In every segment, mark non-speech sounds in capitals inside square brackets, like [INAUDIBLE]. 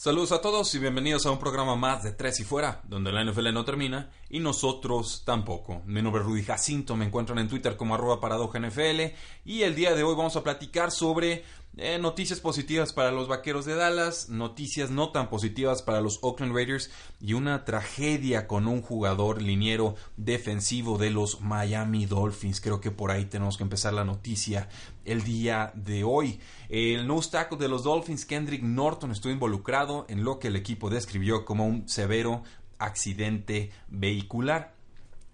Saludos a todos y bienvenidos a un programa más de Tres y Fuera, donde la NFL no termina y nosotros tampoco. Mi nombre es Rudy Jacinto, me encuentran en Twitter como arroba NFL y el día de hoy vamos a platicar sobre eh, noticias positivas para los Vaqueros de Dallas, noticias no tan positivas para los Oakland Raiders y una tragedia con un jugador liniero defensivo de los Miami Dolphins. Creo que por ahí tenemos que empezar la noticia el día de hoy. El no tackle de los Dolphins, Kendrick Norton, estuvo involucrado en lo que el equipo describió como un severo accidente vehicular.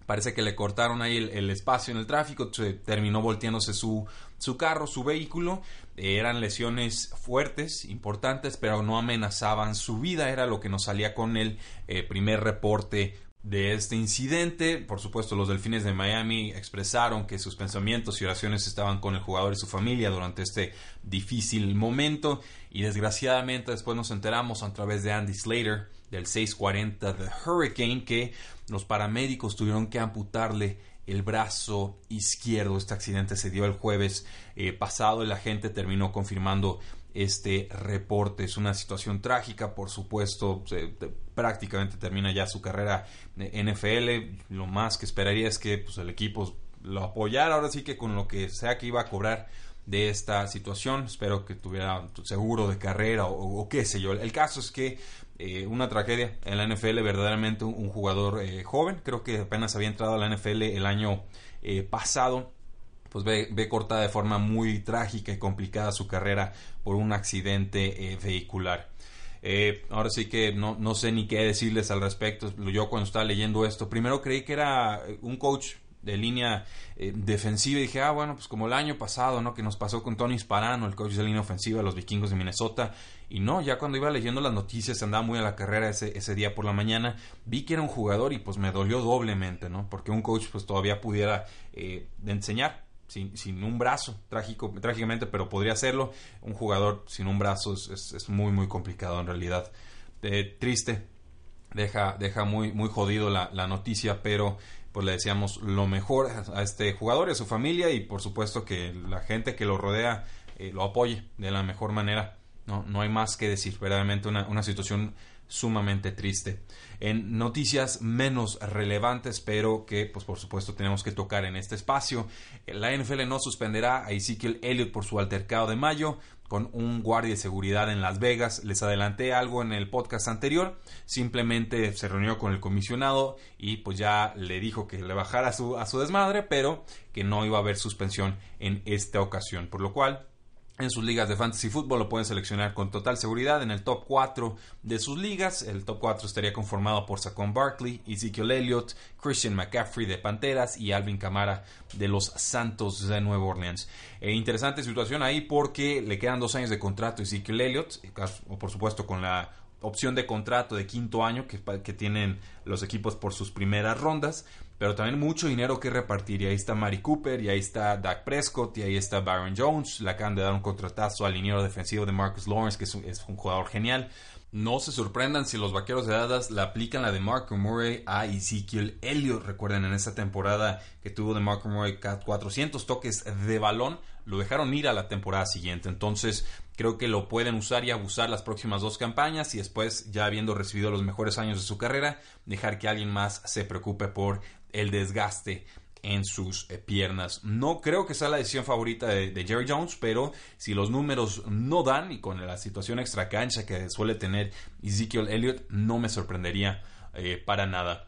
Parece que le cortaron ahí el, espacio en el tráfico, terminó volteándose su, su carro, su vehículo. eran lesiones fuertes, importantes, pero no amenazaban su vida. Era lo que nos salía con el eh, primer reporte de este incidente. Por supuesto, los Delfines de Miami expresaron que sus pensamientos y oraciones estaban con el jugador y su familia durante este difícil momento. Y desgraciadamente después nos enteramos a través de Andy Slater del 640 de Hurricane que los paramédicos tuvieron que amputarle el brazo izquierdo. Este accidente se dio el jueves eh, pasado y la gente terminó confirmando este reporte. Es una situación trágica, por supuesto, prácticamente termina ya su carrera NFL. Lo más que esperaría es que pues, el equipo lo apoyara ahora sí que con lo que sea que iba a cobrar de esta situación. Espero que tuviera seguro de carrera o, qué sé yo. El caso es que eh, una tragedia en la NFL, verdaderamente un, jugador eh, joven, creo que apenas había entrado a la NFL el año eh, pasado. Pues ve, ve, cortada de forma muy trágica y complicada su carrera por un accidente vehicular. ahora sí que no, no sé ni qué decirles al respecto. Yo cuando estaba leyendo esto, primero creí que era un coach de línea defensiva y dije, ah, bueno, pues como el año pasado, ¿no? Que nos pasó con Tony Sparano, el coach de línea ofensiva de los vikingos de Minnesota. Y no, ya cuando iba leyendo las noticias, andaba muy a la carrera ese, ese día por la mañana, vi que era un jugador y pues me dolió doblemente, ¿no? Porque un coach pues todavía pudiera eh, enseñar. Sin, sin, un brazo, trágico, trágicamente, pero podría hacerlo. Un jugador sin un brazo es, es, muy, muy complicado en realidad. Eh, triste, deja, deja muy, muy jodido la, la noticia, pero pues le deseamos lo mejor a este jugador y a su familia y por supuesto que la gente que lo rodea eh, lo apoye de la mejor manera. No, no hay más que decir, verdaderamente una, una situación sumamente triste. En noticias menos relevantes, pero que pues por supuesto tenemos que tocar en este espacio, la NFL no suspenderá a Ezekiel Elliott por su altercado de mayo con un guardia de seguridad en Las Vegas. Les adelanté algo en el podcast anterior. Simplemente se reunió con el comisionado y pues ya le dijo que le bajara a su, a su desmadre, pero que no iba a haber suspensión en esta ocasión. Por lo cual en sus ligas de fantasy fútbol lo pueden seleccionar con total seguridad en el top 4 de sus ligas. El top 4 estaría conformado por Saquon Barkley, Ezekiel Elliott, Christian McCaffrey de Panteras y Alvin Camara de los Santos de Nueva Orleans. Eh, interesante situación ahí porque le quedan dos años de contrato a Ezekiel Elliott, por supuesto con la opción de contrato de quinto año que, que tienen los equipos por sus primeras rondas pero también mucho dinero que repartir. Y ahí está Mari Cooper, y ahí está Dak Prescott, y ahí está Byron Jones. Le acaban de dar un contratazo al liniero defensivo de Marcus Lawrence, que es un, jugador genial. No se sorprendan si los vaqueros de Dallas le aplican la de Marco Murray a Ezekiel Elliott. Recuerden, en esa temporada que tuvo de Marco Murray 400 toques de balón, lo dejaron ir a la temporada siguiente. Entonces, creo que lo pueden usar y abusar las próximas dos campañas y después, ya habiendo recibido los mejores años de su carrera, dejar que alguien más se preocupe por el desgaste en sus eh, piernas. No creo que sea la decisión favorita de, Jerry Jones, pero si los números no dan y con la situación extra cancha que suele tener Ezekiel Elliott, no me sorprendería eh, para nada.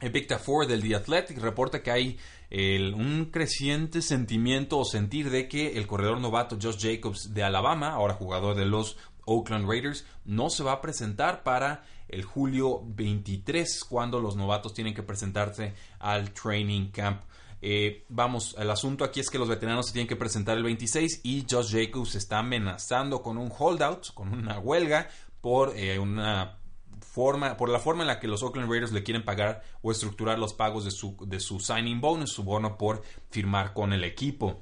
Epicta Ford del The Athletic reporta que hay un creciente sentimiento o sentir de que el corredor novato Josh Jacobs de Alabama, ahora jugador de los Oakland Raiders, no se va a presentar para el julio 23, cuando los novatos tienen que presentarse al training camp. Eh, vamos, el asunto aquí es que los veteranos se tienen que presentar el 26 y Josh Jacobs está amenazando con un holdout, con una huelga por eh, una forma, por la forma en la que los Oakland Raiders le quieren pagar o estructurar los pagos de su, de su signing bonus, su bono por firmar con el equipo.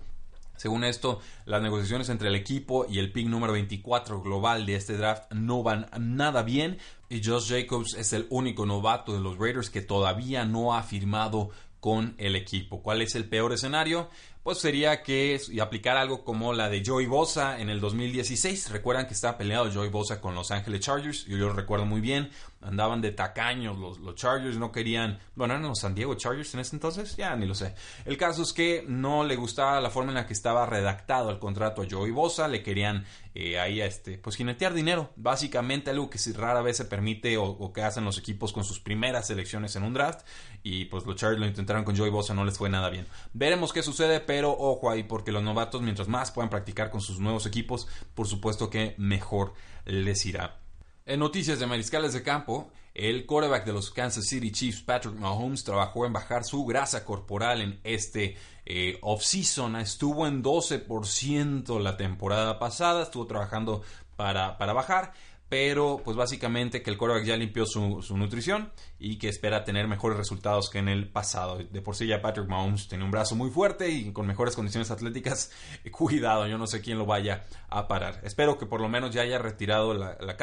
Según esto, las negociaciones entre el equipo y el pick número 24 global de este draft no van nada bien y Josh Jacobs es el único novato de los Raiders que todavía no ha firmado con el equipo. ¿Cuál es el peor escenario? Pues sería que aplicar algo como la de Joey Bosa en el 2016. Recuerdan que estaba peleado Joey Bosa con Los Ángeles Chargers. Yo lo recuerdo muy bien andaban de tacaños los, los, Chargers, no querían, bueno, eran los San Diego Chargers en ese entonces, ya ni lo sé. El caso es que no le gustaba la forma en la que estaba redactado el contrato a Joey Bosa, le querían eh, ahí, este, pues jinetear dinero, básicamente algo que rara vez se permite o, que hacen los equipos con sus primeras selecciones en un draft, y pues los Chargers lo intentaron con Joey Bosa, no les fue nada bien. Veremos qué sucede, pero ojo ahí, porque los novatos, mientras más puedan practicar con sus nuevos equipos, por supuesto que mejor les irá. En noticias de mariscales de campo, el quarterback de los Kansas City Chiefs, Patrick Mahomes, trabajó en bajar su grasa corporal en este eh, off-season. Estuvo en 12% la temporada pasada, estuvo trabajando para, para bajar pero pues básicamente que el quarterback ya limpió su, su, nutrición y que espera tener mejores resultados que en el pasado. De por sí ya Patrick Mahomes tiene un brazo muy fuerte y con mejores condiciones atléticas. [LAUGHS] Cuidado, yo no sé quién lo vaya a parar. Espero que por lo menos ya haya retirado la, la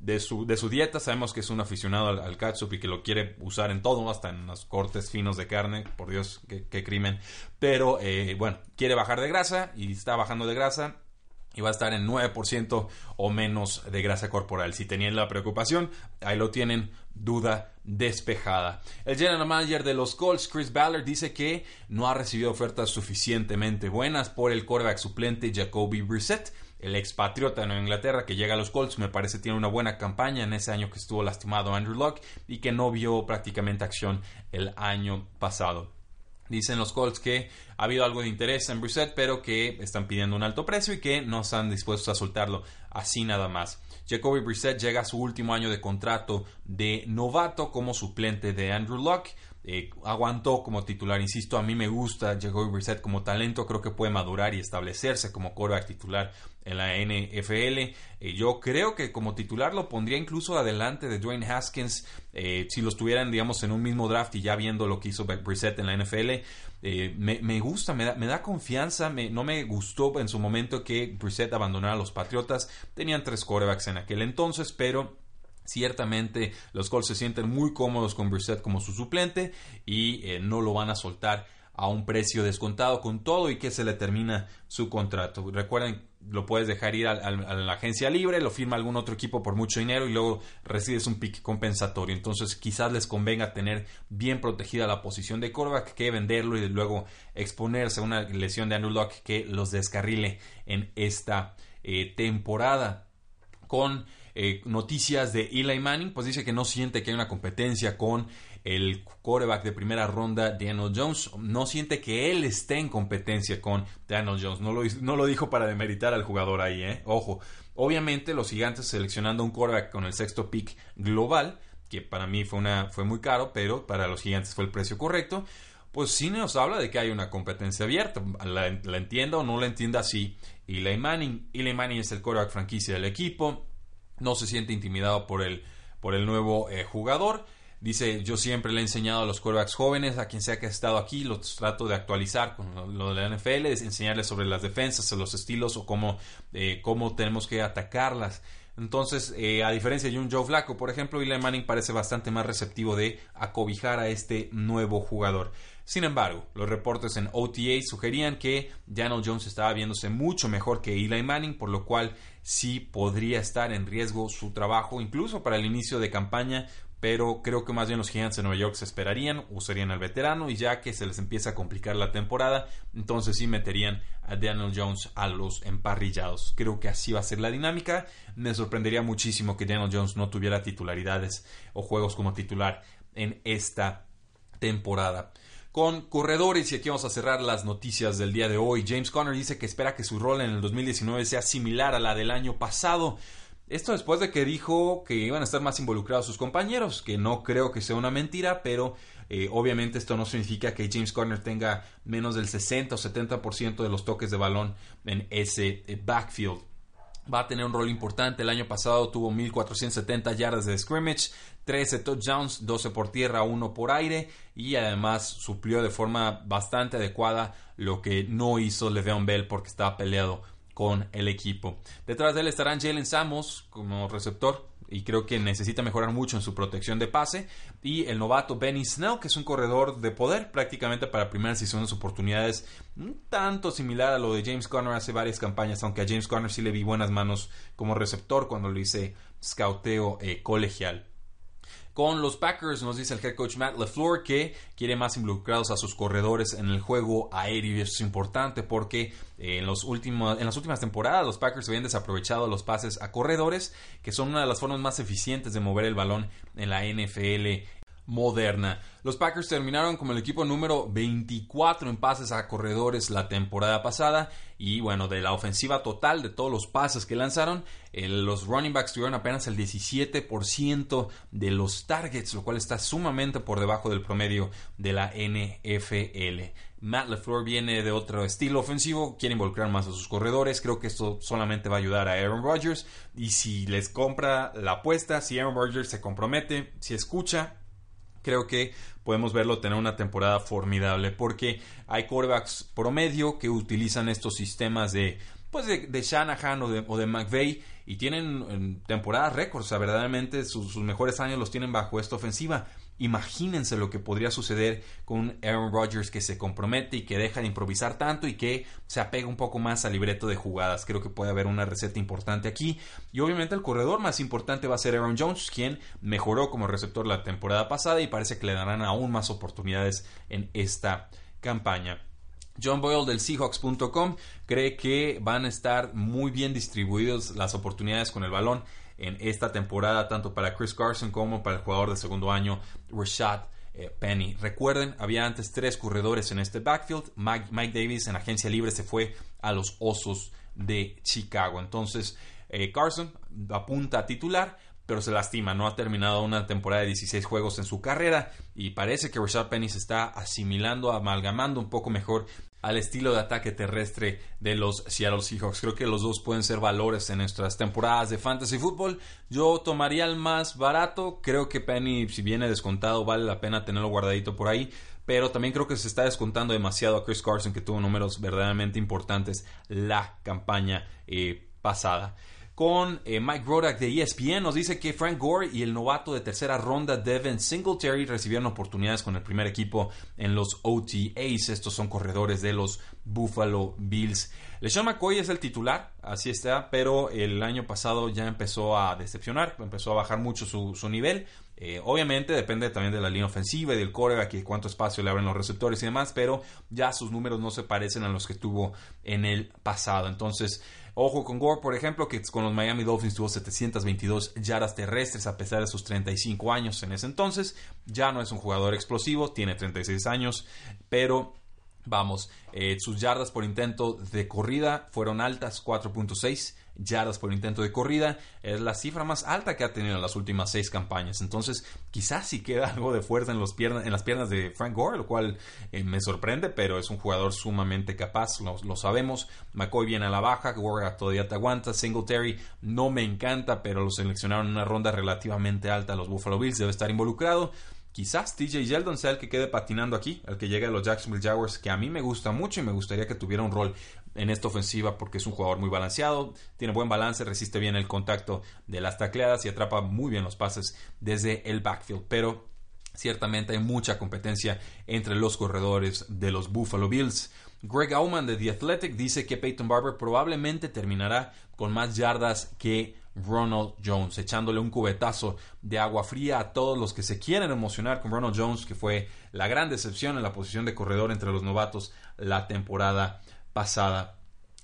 de su, de su dieta. Sabemos que es un aficionado al, al y que lo quiere usar en todo, hasta en los cortes finos de carne. Por Dios, qué, qué crimen. Pero eh, bueno, quiere bajar de grasa y está bajando de grasa y va a estar en 9% o menos de grasa corporal. Si tenían la preocupación, ahí lo tienen, duda despejada. El general manager de los Colts, Chris Ballard, dice que no ha recibido ofertas suficientemente buenas por el quarterback suplente Jacoby Brissett. El expatriota de Nueva Inglaterra que llega a los Colts me parece tiene una buena campaña en ese año que estuvo lastimado Andrew Locke y que no vio prácticamente acción el año pasado. Dicen los Colts que ha habido algo de interés en Brissett, pero que están pidiendo un alto precio y que no están dispuestos a soltarlo así nada más. Jacoby Brissett llega a su último año de contrato de novato como suplente de Andrew Luck. Eh, aguantó como titular, insisto, a mí me gusta Jacoby Brissett como talento, creo que puede madurar y establecerse como quarterback titular en la NFL. Eh, yo creo que como titular lo pondría incluso adelante de Dwayne Haskins eh, si los tuvieran, digamos, en un mismo draft y ya viendo lo que hizo Brissett en la NFL. Me, gusta, me da, confianza. No me gustó en su momento que Brissett abandonara a los Patriotas. Tenían tres quarterbacks en aquel entonces, pero Ciertamente los Colts se sienten muy cómodos con Brissett como su suplente y eh, no lo van a soltar a un precio descontado con todo y que se le termina su contrato. Recuerden, lo puedes dejar ir a, la agencia libre, lo firma algún otro equipo por mucho dinero y luego recibes un pick compensatorio. Entonces quizás les convenga tener bien protegida la posición de quarterback que venderlo y luego exponerse a una lesión de Andrew Luck que los descarrile en esta eh, temporada. Con eh, noticias de Eli Manning, pues dice que no siente que hay una competencia con el quarterback de primera ronda, Daniel Jones. No siente que él esté en competencia con Daniel Jones. No lo, no lo dijo para demeritar al jugador ahí, ¿eh? Ojo. Obviamente, los gigantes seleccionando un quarterback con el sexto pick global, que para mí fue, una, fue muy caro, pero para los gigantes fue el precio correcto. Pues sí nos habla de que hay una competencia abierta. La, entienda o no la entienda así. Eli Manning. Eli Manning es el quarterback franquicia del equipo no se siente intimidado por el, por el nuevo eh, jugador. Dice, yo siempre le he enseñado a los quarterbacks jóvenes, a quien sea que ha estado aquí, los trato de actualizar con lo, de la NFL, es enseñarles sobre las defensas, los estilos o cómo, eh, cómo tenemos que atacarlas. Entonces, eh, a diferencia de un Joe Flacco, por ejemplo, Eli Manning parece bastante más receptivo de acobijar a este nuevo jugador. Sin embargo, los reportes en OTA sugerían que Daniel Jones estaba viéndose mucho mejor que Eli Manning, por lo cual sí podría estar en riesgo su trabajo, incluso para el inicio de campaña, pero creo que más bien los gigantes de Nueva York se esperarían, usarían al veterano y ya que se les empieza a complicar la temporada, entonces sí meterían a Daniel Jones a los emparrillados. Creo que así va a ser la dinámica. Me sorprendería muchísimo que Daniel Jones no tuviera titularidades o juegos como titular en esta temporada con corredores. Y aquí vamos a cerrar las noticias del día de hoy. James Conner dice que espera que su rol en el 2019 sea similar a la del año pasado. Esto después de que dijo que iban a estar más involucrados sus compañeros, que no creo que sea una mentira, pero Eh, obviamente esto no significa que James Conner tenga menos del 60 o 70% de los toques de balón en ese eh, backfield va a tener un rol importante. El año pasado tuvo 1470 yardas de scrimmage, 13 touchdowns, 12 por tierra, 1 por aire y además suplió de forma bastante adecuada lo que no hizo Le'Veon Bell porque estaba peleado con el equipo. Detrás de él estarán Jalen Samos como receptor, y creo que necesita mejorar mucho en su protección de pase. Y el novato Benny Snell, que es un corredor de poder prácticamente para primeras y segundas oportunidades, un tanto similar a lo de James Conner hace varias campañas, aunque a James Conner sí le vi buenas manos como receptor cuando lo hice scouteo eh, colegial con los Packers. Nos dice el head coach Matt LeFleur que quiere más involucrados a sus corredores en el juego aéreo y eso es importante porque eh, en, los últimos, en las últimas temporadas los Packers habían desaprovechado los pases a corredores, que son una de las formas más eficientes de mover el balón en la NFL moderna. Los Packers terminaron como el equipo número 24 en pases a corredores la temporada pasada y bueno, de la ofensiva total de todos los pases que lanzaron, los running backs tuvieron apenas el 17% de los targets, lo cual está sumamente por debajo del promedio de la NFL. Matt LeFleur viene de otro estilo ofensivo, quiere involucrar más a sus corredores, creo que esto solamente va a ayudar a Aaron Rodgers y si les compra la apuesta, si Aaron Rodgers se compromete, si escucha creo que podemos verlo tener una temporada formidable porque hay quarterbacks promedio que utilizan estos sistemas de pues de, Shanahan o de, o de McVeigh y tienen temporadas récords, o sea, verdaderamente sus, mejores años los tienen bajo esta ofensiva. Imagínense lo que podría suceder con Aaron Rodgers que se compromete y que deja de improvisar tanto y que se apega un poco más al libreto de jugadas. Creo que puede haber una receta importante aquí. Y obviamente el corredor más importante va a ser Aaron Jones, quien mejoró como receptor la temporada pasada y parece que le darán aún más oportunidades en esta campaña. John Boyle del Seahawks.com cree que van a estar muy bien distribuidas las oportunidades con el balón en esta temporada, tanto para Chris Carson como para el jugador de segundo año, Rashad eh, Penny. Recuerden, había antes tres corredores en este backfield. Mike, Davis en agencia libre se fue a los Osos de Chicago. Entonces, eh, Carson apunta a titular pero se lastima, no ha terminado una temporada de 16 juegos en su carrera y parece que Rashad Penny se está asimilando, amalgamando un poco mejor al estilo de ataque terrestre de los Seattle Seahawks. Creo que los dos pueden ser valores en nuestras temporadas de fantasy fútbol. Yo tomaría el más barato, creo que Penny si viene descontado vale la pena tenerlo guardadito por ahí, pero también creo que se está descontando demasiado a Chris Carson que tuvo números verdaderamente importantes la campaña eh, pasada con eh, Mike Rodak de ESPN. Nos dice que Frank Gore y el novato de tercera ronda Devin Singletary recibieron oportunidades con el primer equipo en los OTAs. Estos son corredores de los Buffalo Bills. LeSean McCoy es el titular, así está, pero el año pasado ya empezó a decepcionar, empezó a bajar mucho su, nivel. Eh, obviamente depende también de la línea ofensiva y del coreback y cuánto espacio le abren los receptores y demás, pero ya sus números no se parecen a los que tuvo en el pasado. Entonces, Ojo con Gore, por ejemplo, que con los Miami Dolphins tuvo 722 yardas terrestres a pesar de sus 35 años en ese entonces. Ya no es un jugador explosivo, tiene 36 años, pero vamos, eh, sus yardas por intento de corrida fueron altas, 4.6 yardas por intento de corrida. Es la cifra más alta que ha tenido en las últimas seis campañas. Entonces, quizás sí queda [LAUGHS] algo de fuerza en, los las piernas de Frank Gore, lo cual eh, me sorprende, pero es un jugador sumamente capaz, lo, sabemos. McCoy viene a la baja, Gore todavía te aguanta. Singletary no me encanta, pero lo seleccionaron en una ronda relativamente alta. Los Buffalo Bills debe estar involucrado. Quizás TJ Yeldon sea el que quede patinando aquí, el que llegue a los Jacksonville Jaguars, que a mí me gusta mucho y me gustaría que tuviera un rol en esta ofensiva porque es un jugador muy balanceado, tiene buen balance, resiste bien el contacto de las tacleadas y atrapa muy bien los pases desde el backfield. Pero ciertamente hay mucha competencia entre los corredores de los Buffalo Bills. Greg Auman de The Athletic dice que Peyton Barber probablemente terminará con más yardas que Ronald Jones, echándole un cubetazo de agua fría a todos los que se quieren emocionar con Ronald Jones, que fue la gran decepción en la posición de corredor entre los novatos la temporada pasada.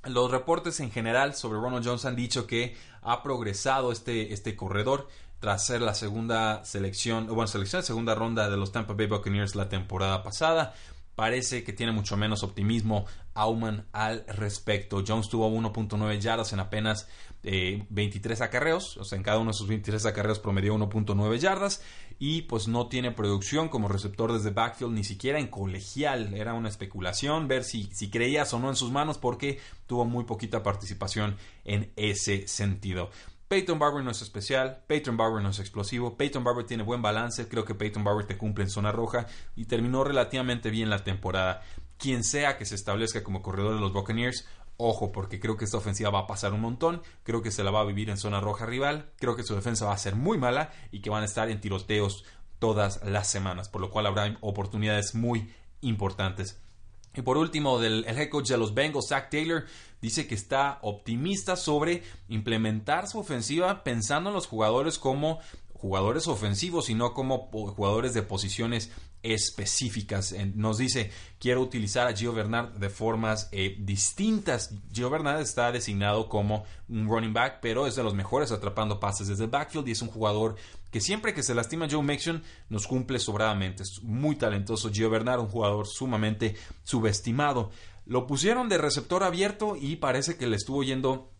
Los reportes en general sobre Ronald Jones han dicho que ha progresado este, este corredor tras ser la segunda selección, bueno, selección de segunda ronda de los Tampa Bay Buccaneers la temporada pasada. Parece que tiene mucho menos optimismo Auman al respecto. Jones tuvo 1.9 yardas en apenas 23 eh, acarreos, o sea, en cada uno de sus 23 acarreos promedió 1.9 yardas y pues no tiene producción como receptor desde backfield, ni siquiera en colegial. Era una especulación ver si, si creías o no en sus manos porque tuvo muy poquita participación en ese sentido. Peyton Barber no es especial, Peyton Barber no es explosivo, Peyton Barber tiene buen balance, creo que Peyton Barber te cumple en zona roja y terminó relativamente bien la temporada. Quien sea que se establezca como corredor de los Buccaneers, ojo, porque creo que esta ofensiva va a pasar un montón, creo que se la va a vivir en zona roja rival, creo que su defensa va a ser muy mala y que van a estar en tiroteos todas las semanas, por lo cual habrá oportunidades muy importantes. Y por último, del, el head coach de los Bengals, Zach Taylor, dice que está optimista sobre implementar su ofensiva pensando en los jugadores como jugadores ofensivos y no como jugadores de posiciones específicas. Nos dice, quiero utilizar a Gio Bernard de formas eh, distintas. Gio Bernard está designado como un running back, pero es de los mejores atrapando pases desde el backfield y es un jugador que siempre que se lastima Joe Mixon nos cumple sobradamente. Es muy talentoso Gio Bernard, un jugador sumamente subestimado. Lo pusieron de receptor abierto y parece que le estuvo yendo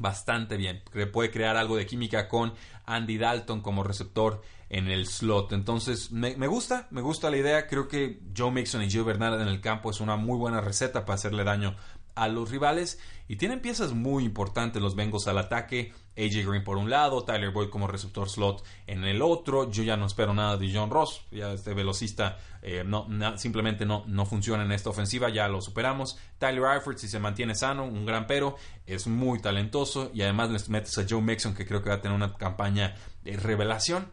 bastante bien. Puede crear algo de química con Andy Dalton como receptor en el slot. Entonces, me, gusta, me gusta la idea. Creo que Joe Mixon y Joe Bernard en el campo es una muy buena receta para hacerle daño a los rivales y tienen piezas muy importantes los Bengals al ataque. AJ Green por un lado, Tyler Boyd como receptor slot en el otro. Yo ya no espero nada de John Ross, ya este velocista eh, no, simplemente no, no funciona en esta ofensiva, ya lo superamos. Tyler Eifert, si se mantiene sano, un gran pero, es muy talentoso y además les metes a Joe Mixon que creo que va a tener una campaña de revelación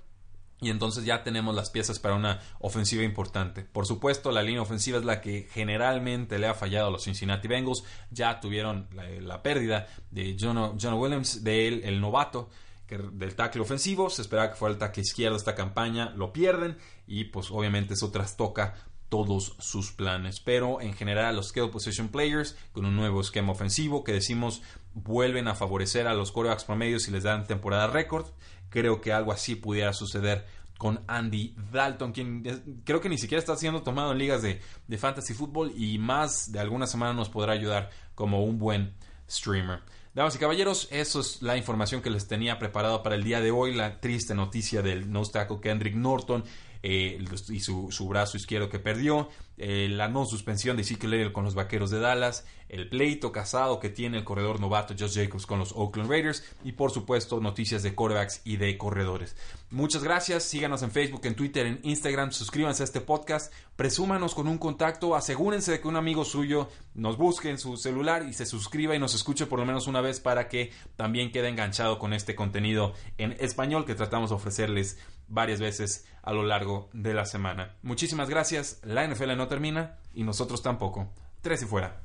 y entonces ya tenemos las piezas para una ofensiva importante. Por supuesto, la línea ofensiva es la que generalmente le ha fallado a los Cincinnati Bengals. Ya tuvieron la, pérdida de John, John Williams, de él, el novato, del tackle ofensivo. Se esperaba que fuera el tackle izquierdo esta campaña. Lo pierden y pues obviamente eso trastoca todos sus planes. Pero en general los skill position players con un nuevo esquema ofensivo que decimos vuelven a favorecer a los quarterbacks promedios y les dan temporada récord. Creo que algo así pudiera suceder con Andy Dalton, quien creo que ni siquiera está siendo tomado en ligas de, de fantasy fútbol y más de alguna semana nos podrá ayudar como un buen streamer. Damas y caballeros, eso es la información que les tenía preparado para el día de hoy. La triste noticia del no tackle Kendrick Norton eh, y su, brazo izquierdo que perdió, eh, la no suspensión de Ezekiel con los Vaqueros de Dallas, el pleito casado que tiene el corredor novato Josh Jacobs con los Oakland Raiders y por supuesto noticias de quarterbacks y de corredores. Muchas gracias, síganos en Facebook, en Twitter, en Instagram, suscríbanse a este podcast, presúmanos con un contacto, asegúrense de que un amigo suyo nos busque en su celular y se suscriba y nos escuche por lo menos una vez para que también quede enganchado con este contenido en español que tratamos de ofrecerles varias veces a lo largo de la semana. Muchísimas gracias, la NFL no termina y nosotros tampoco. Tres y fuera.